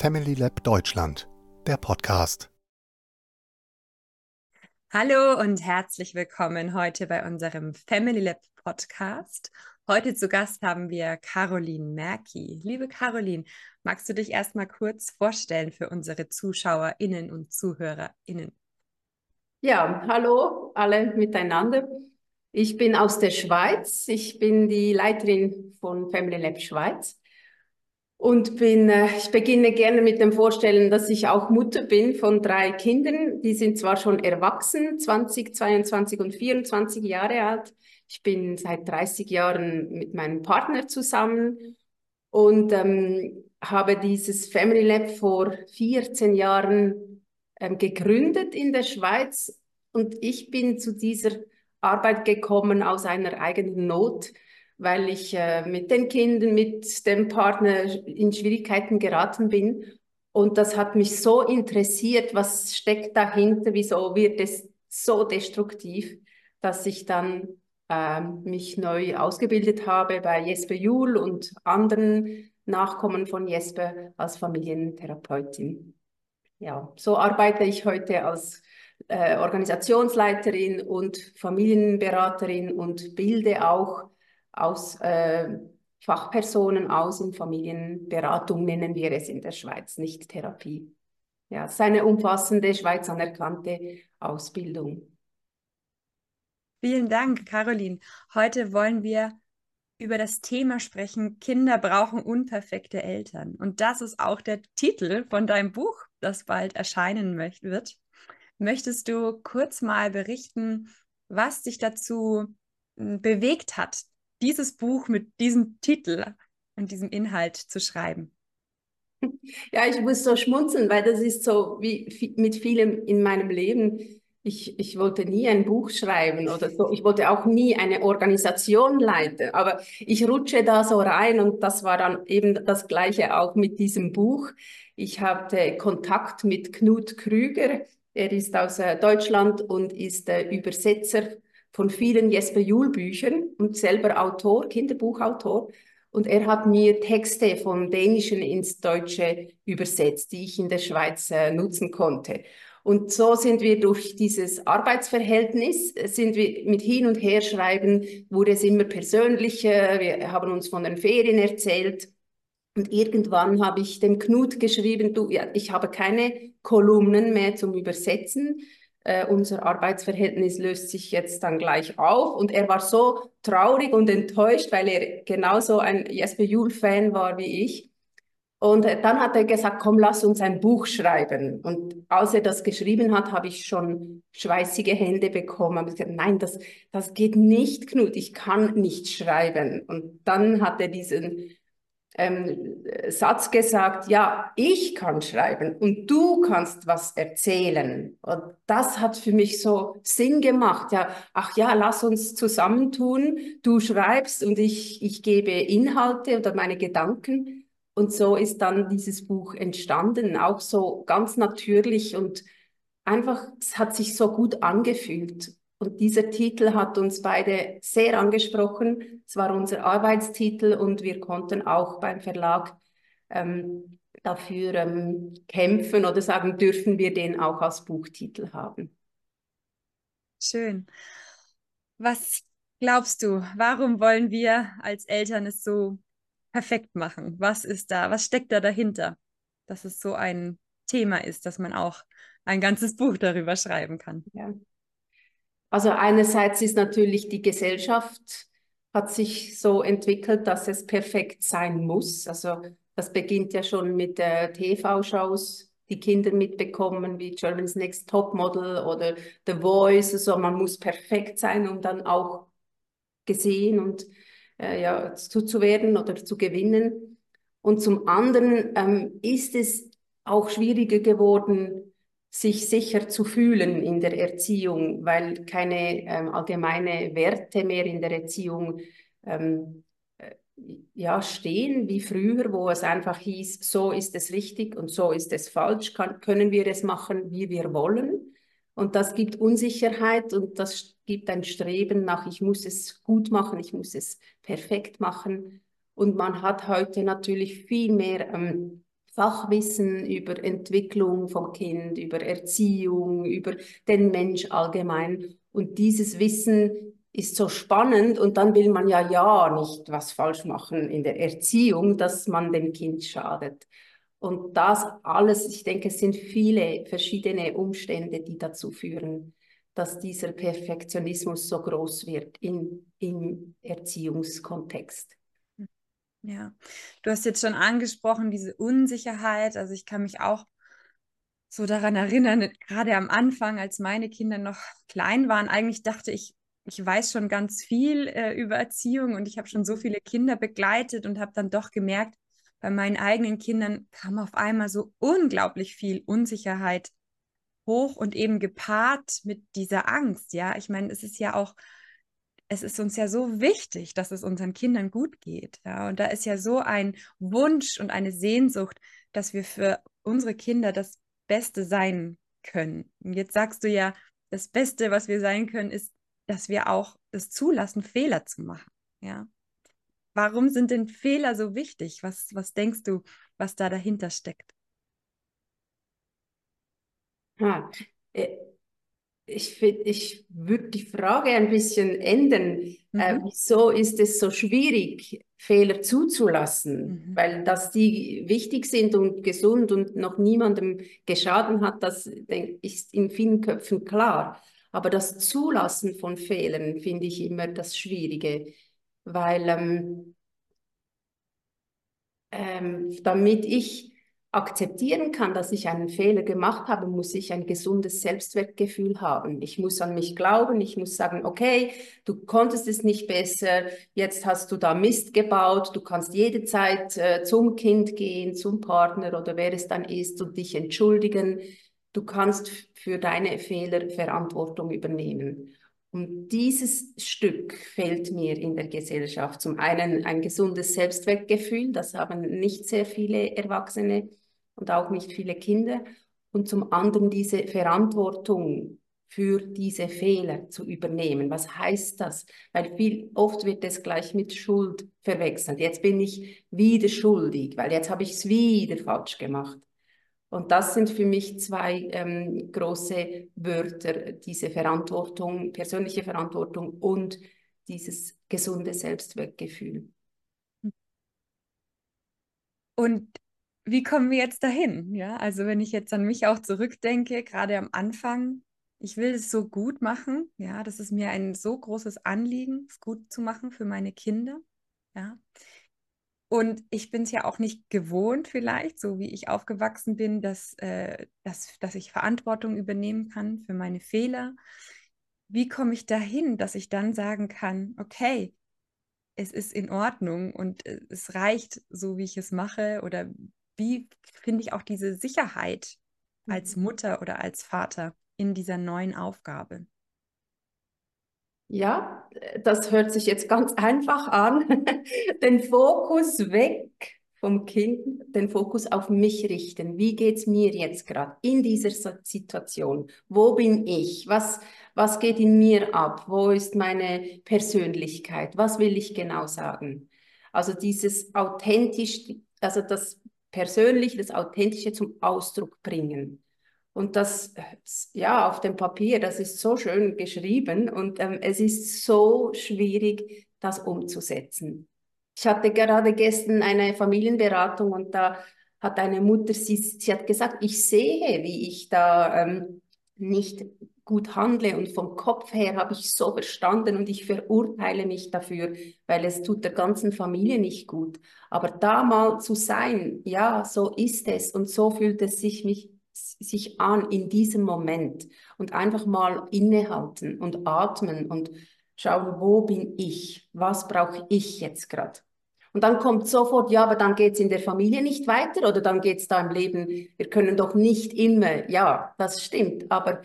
Family Lab Deutschland, der Podcast. Hallo und herzlich willkommen heute bei unserem Family Lab Podcast. Heute zu Gast haben wir Caroline Merki. Liebe Caroline, magst du dich erstmal kurz vorstellen für unsere ZuschauerInnen und ZuhörerInnen? Ja, hallo alle miteinander. Ich bin aus der Schweiz. Ich bin die Leiterin von Family Lab Schweiz. Und bin, äh, ich beginne gerne mit dem Vorstellen, dass ich auch Mutter bin von drei Kindern. Die sind zwar schon erwachsen, 20, 22 und 24 Jahre alt. Ich bin seit 30 Jahren mit meinem Partner zusammen und ähm, habe dieses Family Lab vor 14 Jahren ähm, gegründet in der Schweiz. Und ich bin zu dieser Arbeit gekommen aus einer eigenen Not weil ich äh, mit den Kindern, mit dem Partner in Schwierigkeiten geraten bin. Und das hat mich so interessiert, was steckt dahinter, wieso wird es so destruktiv, dass ich dann äh, mich neu ausgebildet habe bei Jesper Juhl und anderen Nachkommen von Jesper als Familientherapeutin. Ja, so arbeite ich heute als äh, Organisationsleiterin und Familienberaterin und bilde auch aus äh, Fachpersonen aus in Familienberatung, nennen wir es in der Schweiz, nicht Therapie. Ja, es ist eine umfassende, Schweiz anerkannte Ausbildung. Vielen Dank, Caroline. Heute wollen wir über das Thema sprechen, Kinder brauchen unperfekte Eltern. Und das ist auch der Titel von deinem Buch, das bald erscheinen wird. Möchtest du kurz mal berichten, was dich dazu hm, bewegt hat, dieses Buch mit diesem Titel und diesem Inhalt zu schreiben? Ja, ich muss so schmunzeln, weil das ist so wie mit vielem in meinem Leben. Ich, ich wollte nie ein Buch schreiben oder so. Ich wollte auch nie eine Organisation leiten. Aber ich rutsche da so rein und das war dann eben das Gleiche auch mit diesem Buch. Ich hatte Kontakt mit Knut Krüger. Er ist aus äh, Deutschland und ist äh, Übersetzer von vielen Jesper Juhl Büchern und selber Autor, Kinderbuchautor. Und er hat mir Texte vom Dänischen ins Deutsche übersetzt, die ich in der Schweiz äh, nutzen konnte. Und so sind wir durch dieses Arbeitsverhältnis, äh, sind wir mit hin und her schreiben, wurde es immer persönlicher. Wir haben uns von den Ferien erzählt. Und irgendwann habe ich dem Knut geschrieben, du, ja, ich habe keine Kolumnen mehr zum Übersetzen äh, unser Arbeitsverhältnis löst sich jetzt dann gleich auf. Und er war so traurig und enttäuscht, weil er genauso ein Jesper Juhl-Fan war wie ich. Und äh, dann hat er gesagt, komm, lass uns ein Buch schreiben. Und als er das geschrieben hat, habe ich schon schweißige Hände bekommen. Ich gesagt, nein, das, das geht nicht, Knut, ich kann nicht schreiben. Und dann hat er diesen ähm, Satz gesagt, ja, ich kann schreiben und du kannst was erzählen. Und das hat für mich so Sinn gemacht. Ja, ach ja, lass uns zusammentun. Du schreibst und ich, ich gebe Inhalte oder meine Gedanken. Und so ist dann dieses Buch entstanden, auch so ganz natürlich und einfach, es hat sich so gut angefühlt. Und dieser Titel hat uns beide sehr angesprochen. Es war unser Arbeitstitel und wir konnten auch beim Verlag ähm, dafür ähm, kämpfen oder sagen, dürfen wir den auch als Buchtitel haben. Schön. Was glaubst du, warum wollen wir als Eltern es so perfekt machen? Was ist da, was steckt da dahinter, dass es so ein Thema ist, dass man auch ein ganzes Buch darüber schreiben kann? Ja. Also einerseits ist natürlich die Gesellschaft hat sich so entwickelt, dass es perfekt sein muss. Also das beginnt ja schon mit äh, TV-Shows, die Kinder mitbekommen, wie Germany's Next Top Model oder The Voice. Also man muss perfekt sein, um dann auch gesehen und äh, ja, zu, zu werden oder zu gewinnen. Und zum anderen ähm, ist es auch schwieriger geworden, sich sicher zu fühlen in der Erziehung, weil keine ähm, allgemeine Werte mehr in der Erziehung ähm, äh, ja, stehen wie früher, wo es einfach hieß, so ist es richtig und so ist es falsch, kann, können wir es machen, wie wir wollen. Und das gibt Unsicherheit und das gibt ein Streben nach, ich muss es gut machen, ich muss es perfekt machen. Und man hat heute natürlich viel mehr ähm, Fachwissen über Entwicklung vom Kind, über Erziehung, über den Mensch allgemein. Und dieses Wissen ist so spannend und dann will man ja ja nicht was falsch machen in der Erziehung, dass man dem Kind schadet. Und das alles, ich denke, es sind viele verschiedene Umstände, die dazu führen, dass dieser Perfektionismus so groß wird in, im Erziehungskontext. Ja, du hast jetzt schon angesprochen, diese Unsicherheit. Also ich kann mich auch so daran erinnern, gerade am Anfang, als meine Kinder noch klein waren, eigentlich dachte ich, ich weiß schon ganz viel äh, über Erziehung und ich habe schon so mhm. viele Kinder begleitet und habe dann doch gemerkt, bei meinen eigenen Kindern kam auf einmal so unglaublich viel Unsicherheit hoch und eben gepaart mit dieser Angst. Ja, ich meine, es ist ja auch, es ist uns ja so wichtig, dass es unseren Kindern gut geht. Ja, und da ist ja so ein Wunsch und eine Sehnsucht, dass wir für unsere Kinder das Beste sein können. Und jetzt sagst du ja, das Beste, was wir sein können, ist dass wir auch es zulassen, Fehler zu machen. Ja. Warum sind denn Fehler so wichtig? Was, was denkst du, was da dahinter steckt? Äh, ich, ich würde die Frage ein bisschen ändern. Äh, mhm. Äh, wieso ist es so schwierig, Fehler zuzulassen? Mhm. Weil dass die wichtig sind und gesund und noch niemandem geschaden hat, das ist in vielen Köpfen klar. Aber das Zulassen von Fehlern finde ich immer das Schwierige, weil ähm, ähm, damit ich akzeptieren kann, dass ich einen Fehler gemacht habe, muss ich ein gesundes Selbstwertgefühl haben. Ich muss an mich glauben, ich muss sagen, okay, du konntest es nicht besser, jetzt hast du da Mist gebaut, du kannst jederzeit äh, zum Kind gehen, zum Partner oder wer es dann ist und dich entschuldigen du kannst für deine Fehler Verantwortung übernehmen. Und dieses Stück fehlt mir in der Gesellschaft. Zum einen ein gesundes Selbstwertgefühl, das haben nicht sehr viele Erwachsene und auch nicht viele Kinder. Und zum anderen diese Verantwortung für diese Fehler zu übernehmen. Was heißt das? Weil viel oft wird es gleich mit Schuld verwechselt. Jetzt bin ich wieder schuldig, weil jetzt habe ich es wieder falsch gemacht. Und das sind für mich zwei ähm, große Wörter, diese Verantwortung, persönliche Verantwortung und dieses gesunde Selbstwertgefühl. Und wie kommen wir jetzt dahin? Ja, also wenn ich jetzt an mich auch zurückdenke, gerade am Anfang, ich will es so gut machen. Ja, das ist mir ein so großes Anliegen, es gut zu machen für meine Kinder. Ja, und ich bin es ja auch nicht gewohnt, vielleicht, so wie ich aufgewachsen bin, dass, äh, dass, dass ich Verantwortung übernehmen kann für meine Fehler. Wie komme ich dahin, dass ich dann sagen kann, okay, es ist in Ordnung und es reicht so, wie ich es mache? Oder wie finde ich auch diese Sicherheit als mhm. Mutter oder als Vater in dieser neuen Aufgabe? Ja, das hört sich jetzt ganz einfach an. den Fokus weg vom Kind, den Fokus auf mich richten. Wie geht es mir jetzt gerade in dieser Situation? Wo bin ich? Was, was geht in mir ab? Wo ist meine Persönlichkeit? Was will ich genau sagen? Also dieses authentisch, also das Persönliche, das Authentische zum Ausdruck bringen. Und das, ja, auf dem Papier, das ist so schön geschrieben und ähm, es ist so schwierig, das umzusetzen. Ich hatte gerade gestern eine Familienberatung und da hat eine Mutter, sie, sie hat gesagt, ich sehe, wie ich da ähm, nicht gut handle und vom Kopf her habe ich so verstanden und ich verurteile mich dafür, weil es tut der ganzen Familie nicht gut. Aber da mal zu sein, ja, so ist es und so fühlt es sich mich sich an in diesem Moment und einfach mal innehalten und atmen und schauen, wo bin ich? Was brauche ich jetzt gerade? Und dann kommt sofort, ja, aber dann geht es in der Familie nicht weiter oder dann geht es da im Leben, wir können doch nicht immer, ja, das stimmt, aber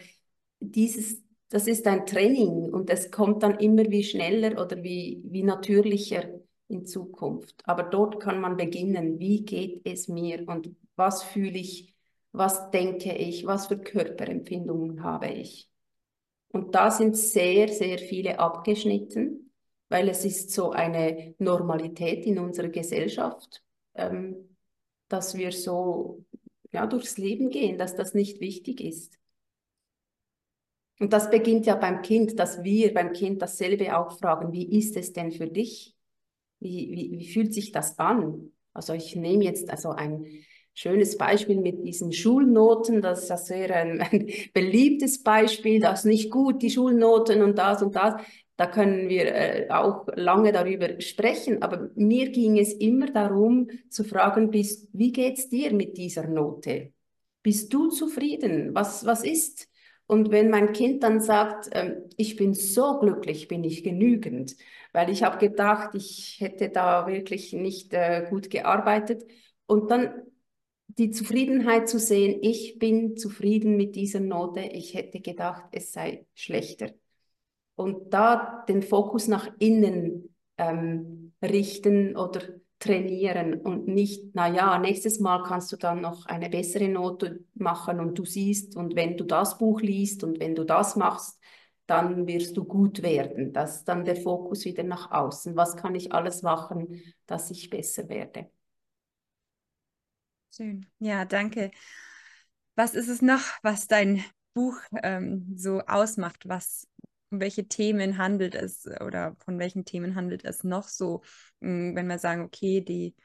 dieses, das ist ein Training und es kommt dann immer wie schneller oder wie, wie natürlicher in Zukunft. Aber dort kann man beginnen, wie geht es mir und was fühle ich was denke ich, was für Körperempfindungen habe ich. Und da sind sehr, sehr viele abgeschnitten, weil es ist so eine Normalität in unserer Gesellschaft, ähm, dass wir so ja, durchs Leben gehen, dass das nicht wichtig ist. Und das beginnt ja beim Kind, dass wir beim Kind dasselbe auch fragen, wie ist es denn für dich? Wie, wie, wie fühlt sich das an? Also ich nehme jetzt also ein schönes Beispiel mit diesen Schulnoten, das ist ja sehr ein, ein beliebtes Beispiel, das ist nicht gut, die Schulnoten und das und das. Da können wir äh, auch lange darüber sprechen, aber mir ging es immer darum zu fragen, bist, wie geht's dir mit dieser Note? Bist du zufrieden? Was, was ist? Und wenn mein Kind dann sagt, ähm, ich bin so glücklich, bin ich genügend, weil ich habe gedacht, ich hätte da wirklich nicht äh, gut gearbeitet. Und dann die Zufriedenheit zu sehen, ich bin zufrieden mit dieser Note, ich hätte gedacht, es sei schlechter. Und da den Fokus nach innen ähm, richten oder trainieren und nicht, na ja, nächstes Mal kannst du dann noch eine bessere Note machen und du siehst und wenn du das Buch liest und wenn du das machst, dann wirst du gut werden. Das ist dann der Fokus wieder nach außen. Was kann ich alles machen, dass ich besser werde? Schön. Ja, danke. Was ist es noch, was dein Buch ähm, so ausmacht? Was, um welche Themen handelt es oder von welchen Themen handelt es noch so, hm, wenn wir sagen, okay, die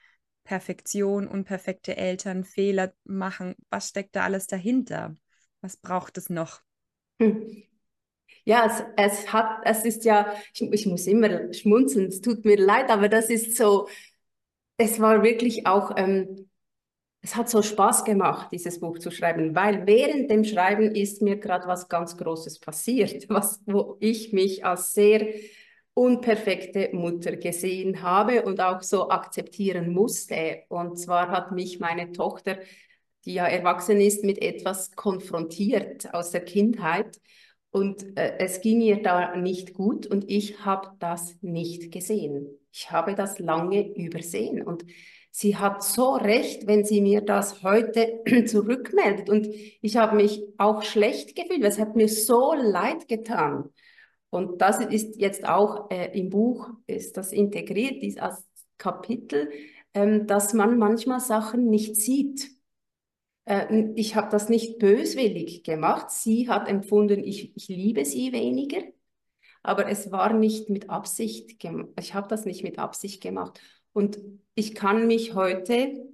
Perfektion, unperfekte Eltern, Fehler machen, was steckt da alles dahinter? Was braucht es noch? Hm. Ja, es, es hat, es ist ja, ich, ich muss immer schmunzeln, es tut mir leid, aber das ist so, es war wirklich auch ähm, es hat so Spaß gemacht, dieses Buch zu schreiben, weil während dem Schreiben ist mir gerade was ganz Großes passiert, was, wo ich mich als sehr unperfekte Mutter gesehen habe und auch so akzeptieren musste. Und zwar hat mich meine Tochter, die ja erwachsen ist, mit etwas konfrontiert aus der Kindheit. Und äh, es ging ihr da nicht gut und ich habe das nicht gesehen. Ich habe das lange übersehen. Und sie hat so recht, wenn sie mir das heute zurückmeldet. Und ich habe mich auch schlecht gefühlt, es hat mir so leid getan. Und das ist jetzt auch äh, im Buch, ist das integriert, als Kapitel, ähm, dass man manchmal Sachen nicht sieht. Äh, ich habe das nicht böswillig gemacht. Sie hat empfunden, ich, ich liebe sie weniger. Aber es war nicht mit Absicht, ich habe das nicht mit Absicht gemacht. Und ich kann mich heute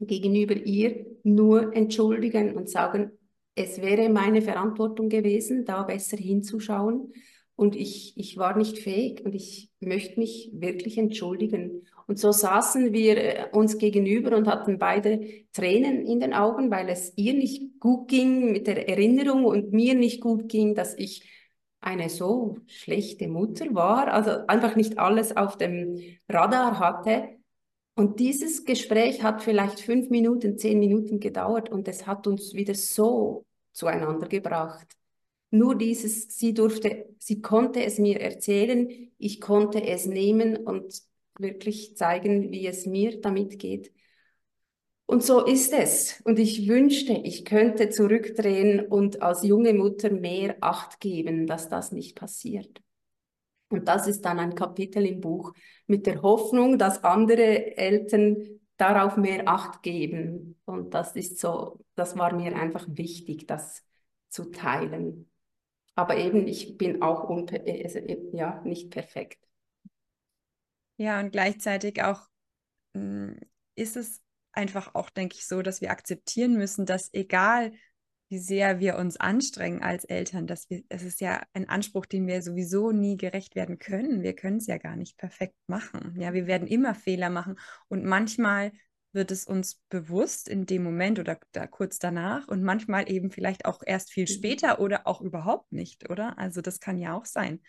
gegenüber ihr nur entschuldigen und sagen, es wäre meine Verantwortung gewesen, da besser hinzuschauen. Und ich, ich war nicht fähig und ich möchte mich wirklich entschuldigen. Und so saßen wir äh, uns gegenüber und hatten beide Tränen in den Augen, weil es ihr nicht gut ging mit der Erinnerung und mir nicht gut ging, dass ich eine so schlechte Mutter war, also einfach nicht alles auf dem Radar hatte. Und dieses Gespräch hat vielleicht fünf Minuten, zehn Minuten gedauert und es hat uns wieder so zueinander gebracht. Nur dieses, sie durfte, sie konnte es mir erzählen, ich konnte es nehmen und wirklich zeigen, wie es mir damit geht. Und so ist es. Und ich wünschte, ich könnte zurückdrehen und als junge Mutter mehr Acht geben, dass das nicht passiert. Und das ist dann ein Kapitel im Buch mit der Hoffnung, dass andere Eltern darauf mehr Acht geben. Und das ist so, das war mir einfach wichtig, das zu teilen. Aber eben, ich bin auch äh, ja, nicht perfekt. Ja, und gleichzeitig auch hm, ist es einfach auch, denke ich, so, dass wir akzeptieren müssen, dass egal wie sehr wir uns anstrengen als Eltern, dass wir, es ist ja ein Anspruch, dem wir sowieso nie gerecht werden können. Wir können es ja gar nicht perfekt machen. Ja, wir werden immer Fehler machen und manchmal wird es uns bewusst in dem Moment oder da kurz danach und manchmal eben vielleicht auch erst viel mhm. später oder auch überhaupt nicht, oder? Also das kann ja auch sein,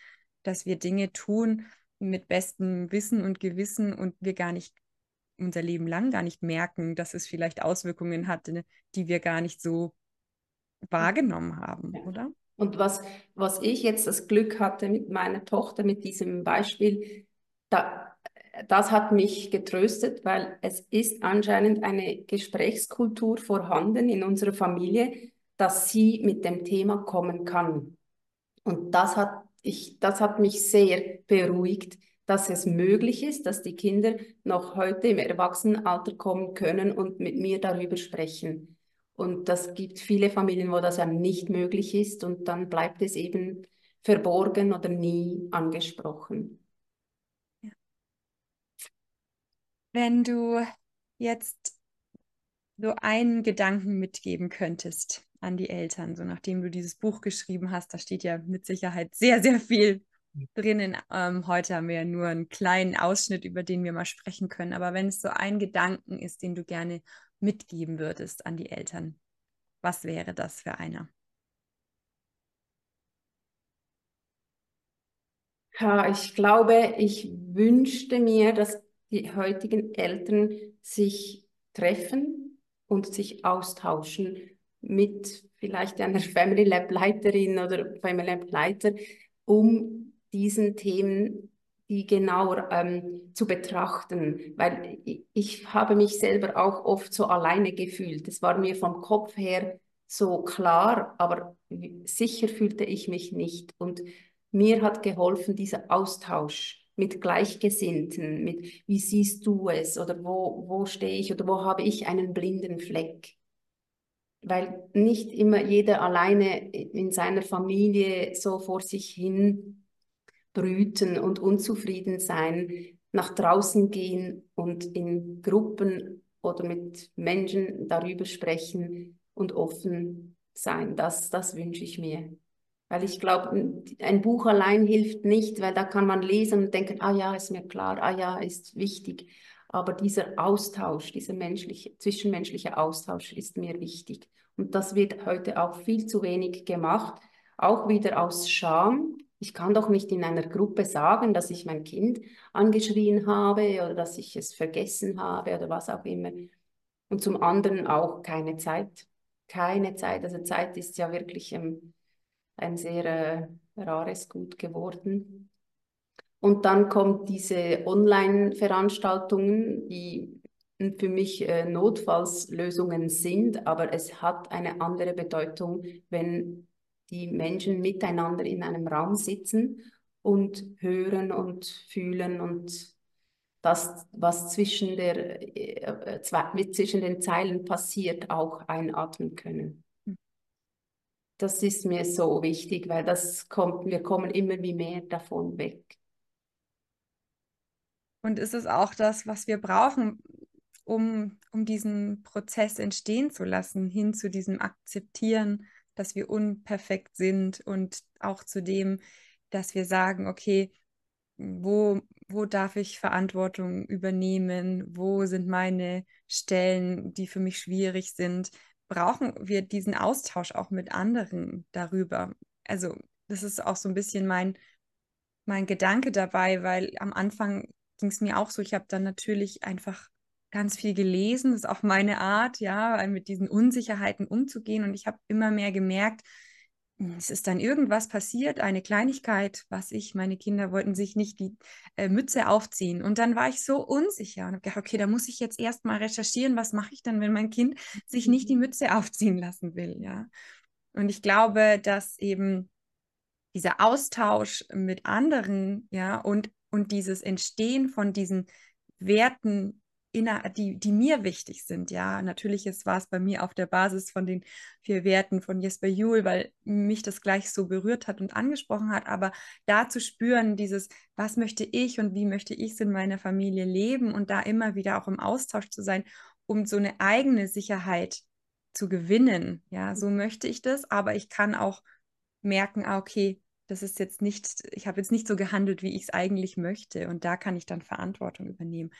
dass wir Dinge tun mit bestem Wissen und Gewissen und wir gar nicht unser Leben lang gar nicht merken, dass es vielleicht Auswirkungen hatte, die wir gar nicht so wahrgenommen haben, ja. oder? Und was, was ich jetzt das Glück hatte mit meiner Tochter, mit diesem Beispiel, da, das hat mich getröstet, weil es ist anscheinend eine Gesprächskultur vorhanden in unserer Familie, dass sie mit dem Thema kommen kann. Und das hat, ich, das hat mich sehr beruhigt, dass es möglich ist, dass die Kinder noch heute im Erwachsenenalter kommen können und mit mir darüber sprechen. Und das gibt viele Familien, wo das ja nicht möglich ist und dann bleibt es eben verborgen oder nie angesprochen. Wenn du jetzt so einen Gedanken mitgeben könntest an die Eltern, so nachdem du dieses Buch geschrieben hast, da steht ja mit Sicherheit sehr, sehr viel drinnen. Ähm, heute haben wir ja nur einen kleinen Ausschnitt, über den wir mal sprechen können. Aber wenn es so ein Gedanken ist, den du gerne mitgeben würdest an die Eltern, was wäre das für einer? Ja, ich glaube, ich wünschte mir, dass die heutigen Eltern sich treffen und sich austauschen mit vielleicht einer Family Lab Leiterin oder Family Lab Leiter, um diesen Themen die genauer ähm, zu betrachten, weil ich, habe mich selber auch oft so alleine gefühlt. Es war mir vom Kopf her so klar, aber sicher fühlte ich mich nicht. Und mir hat geholfen dieser Austausch mit Gleichgesinnten, mit wie siehst du es oder wo, wo stehe ich oder wo habe ich einen blinden Fleck. Weil nicht immer jeder alleine in seiner Familie so vor sich hin brüten und unzufrieden sein, nach draußen gehen und in Gruppen oder mit Menschen darüber sprechen und offen sein. Das, das wünsche ich mir. Weil ich glaube, ein Buch allein hilft nicht, weil da kann man lesen und denken, ah ja, ist mir klar, ah ja, ist wichtig. Aber dieser Austausch, dieser menschliche, zwischenmenschliche Austausch ist mir wichtig. Und das wird heute auch viel zu wenig gemacht, auch wieder aus Scham, ich kann doch nicht in einer Gruppe sagen, dass ich mein Kind angeschrien habe oder dass ich es vergessen habe oder was auch immer. Und zum anderen auch keine Zeit. Keine Zeit. Also Zeit ist ja wirklich ähm, ein sehr äh, rares Gut geworden. Und dann kommt diese Online-Veranstaltungen, die für mich äh, Notfallslösungen sind, aber es hat eine andere Bedeutung, wenn die Menschen miteinander in einem Raum sitzen und hören und fühlen und das, was zwischen, der, äh, zwischen den Zeilen passiert, auch einatmen können. Das ist mir so wichtig, weil das kommt, wir kommen immer wie mehr davon weg. Und ist es auch das, was wir brauchen, um, um diesen Prozess entstehen zu lassen, hin zu diesem Akzeptieren dass wir unperfekt sind und auch zu dem, dass wir sagen, okay, wo, wo darf ich Verantwortung übernehmen? Wo sind meine Stellen, die für mich schwierig sind? Brauchen wir diesen Austausch auch mit anderen darüber? Also, das ist auch so ein bisschen mein, mein Gedanke dabei, weil am Anfang ging es mir auch so, ich habe dann natürlich einfach ganz viel gelesen, das ist auch meine Art, ja, mit diesen Unsicherheiten umzugehen. Und ich habe immer mehr gemerkt, hm, es ist dann irgendwas passiert, eine Kleinigkeit, was ich, meine Kinder wollten sich nicht die äh, Mütze aufziehen. Und dann war ich so unsicher und habe gedacht, okay, da muss ich jetzt erst mal recherchieren, was mache ich dann, wenn mein Kind sich nicht die Mütze aufziehen lassen will, ja. Und ich glaube, dass eben dieser Austausch mit anderen, ja, und, und dieses Entstehen von diesen Werten die, die mir wichtig sind. Ja, natürlich war es bei mir auf der Basis von den vier Werten von Jesper Juhl, weil mich das gleich so berührt hat und angesprochen hat. Aber da zu spüren, dieses, was möchte ich und wie möchte ich es in meiner Familie leben und da immer wieder auch im Austausch zu sein, um so eine eigene Sicherheit zu gewinnen. Ja, so möchte ich das, aber ich kann auch merken, ah, okay, das ist jetzt nicht, ich habe jetzt nicht so gehandelt, wie ich es eigentlich möchte. Und da kann ich dann Verantwortung übernehmen.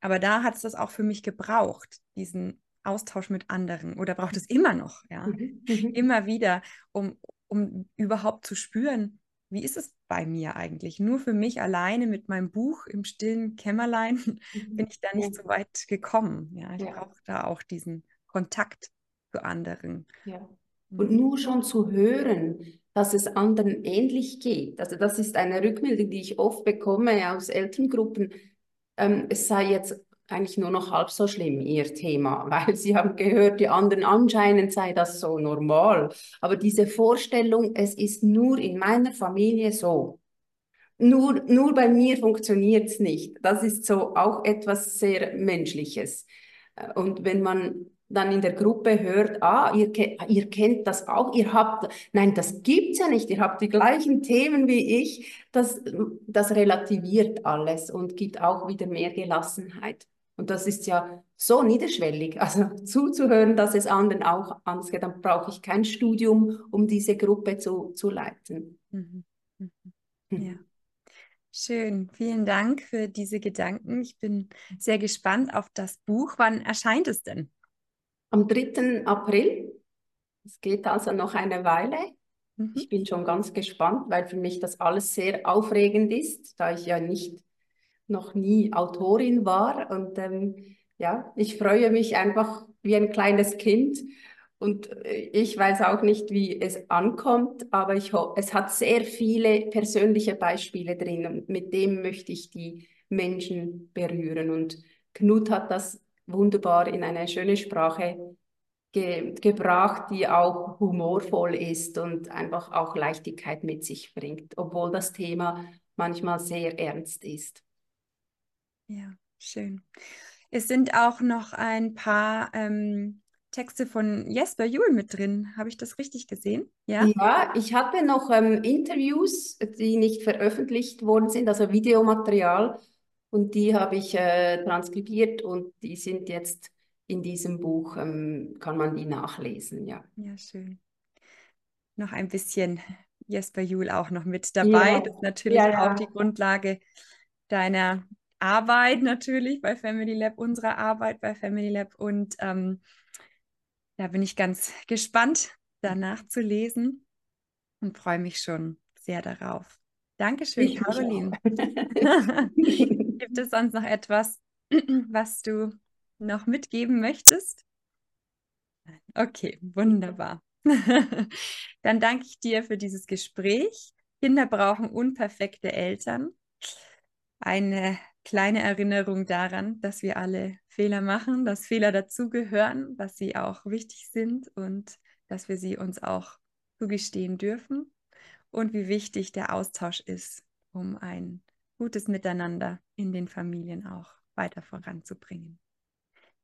Aber da hat es das auch für mich gebraucht, diesen Austausch mit anderen. Oder braucht es immer noch, ja. Mhm. mhm. Immer wieder, um, um überhaupt zu spüren, wie ist es bei mir eigentlich? Nur für mich alleine mit meinem Buch im stillen Kämmerlein mhm. bin ich da nicht ja. so weit gekommen. Ja, ich ja. brauche da auch diesen Kontakt zu anderen. Ja. Und nur schon zu hören, dass es anderen ähnlich geht. Also das ist eine Rückmeldung, die ich oft bekomme aus Elterngruppen ähm, es sei jetzt eigentlich nur noch halb so schlimm, ihr Thema, weil sie haben gehört, die anderen anscheinend sei das so normal. Aber diese Vorstellung, es ist nur in meiner Familie so. nur, nur bei mir funktioniert es nicht. Das ist so auch etwas sehr Menschliches. Äh, und wenn man dann in der Gruppe hört, ah, ihr, ihr kennt das auch, ihr habt, nein, das gibt's ja nicht, ihr habt die gleichen Themen wie ich, das, das relativiert alles und gibt auch wieder mehr Gelassenheit. Und das ist ja so niederschwellig, also zuzuhören, dass es anderen auch anders geht, dann brauche ich kein Studium, um diese Gruppe zu, zu leiten. Mhm. Mhm. Ja. Schön, vielen Dank für diese Gedanken. Ich bin sehr gespannt auf das Buch. Wann erscheint es denn? Am 3. April. Es geht also noch eine Weile. Mhm. Ich bin schon ganz gespannt, weil für mich das alles sehr aufregend ist, da ich ja nicht noch nie Autorin war. Und ähm, ja, ich freue mich einfach wie ein kleines Kind. Und äh, ich weiß auch nicht, wie es ankommt, aber ich es hat sehr viele persönliche Beispiele drin und mit dem möchte ich die Menschen berühren. Und Knut hat das wunderbar in eine schöne Sprache ge gebracht, die auch humorvoll ist und einfach auch Leichtigkeit mit sich bringt, obwohl das Thema manchmal sehr ernst ist. Ja, schön. Es sind auch noch ein paar ähm, Texte von Jesper Juhl mit drin. Habe ich das richtig gesehen? Ja, ja ich hatte noch ähm, Interviews, die nicht veröffentlicht worden sind, also Videomaterial und die habe ich äh, transkribiert und die sind jetzt in diesem Buch, ähm, kann man die nachlesen, ja. Ja, schön. Noch ein bisschen Jesper Juhl auch noch mit dabei. Ja. Das ist natürlich ja, ja. auch die Grundlage deiner Arbeit natürlich bei Family Lab, unserer Arbeit bei Family Lab. Und ähm, da bin ich ganz gespannt, danach zu lesen und freue mich schon sehr darauf. Dankeschön, ich Caroline. Gibt es sonst noch etwas, was du noch mitgeben möchtest? Okay, wunderbar. Dann danke ich dir für dieses Gespräch. Kinder brauchen unperfekte Eltern. Eine kleine Erinnerung daran, dass wir alle Fehler machen, dass Fehler dazugehören, dass sie auch wichtig sind und dass wir sie uns auch zugestehen dürfen und wie wichtig der Austausch ist, um ein gutes Miteinander in den Familien auch weiter voranzubringen.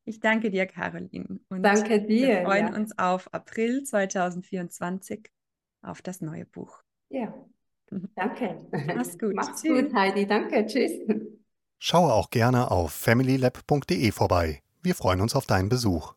Ich danke dir, Caroline. Und danke dir. Wir freuen ja. uns auf April 2024 auf das neue Buch. Ja, danke. Mach's gut. Mach's Tschüss. gut, Heidi. Danke. Tschüss. Schaue auch gerne auf familylab.de vorbei. Wir freuen uns auf deinen Besuch.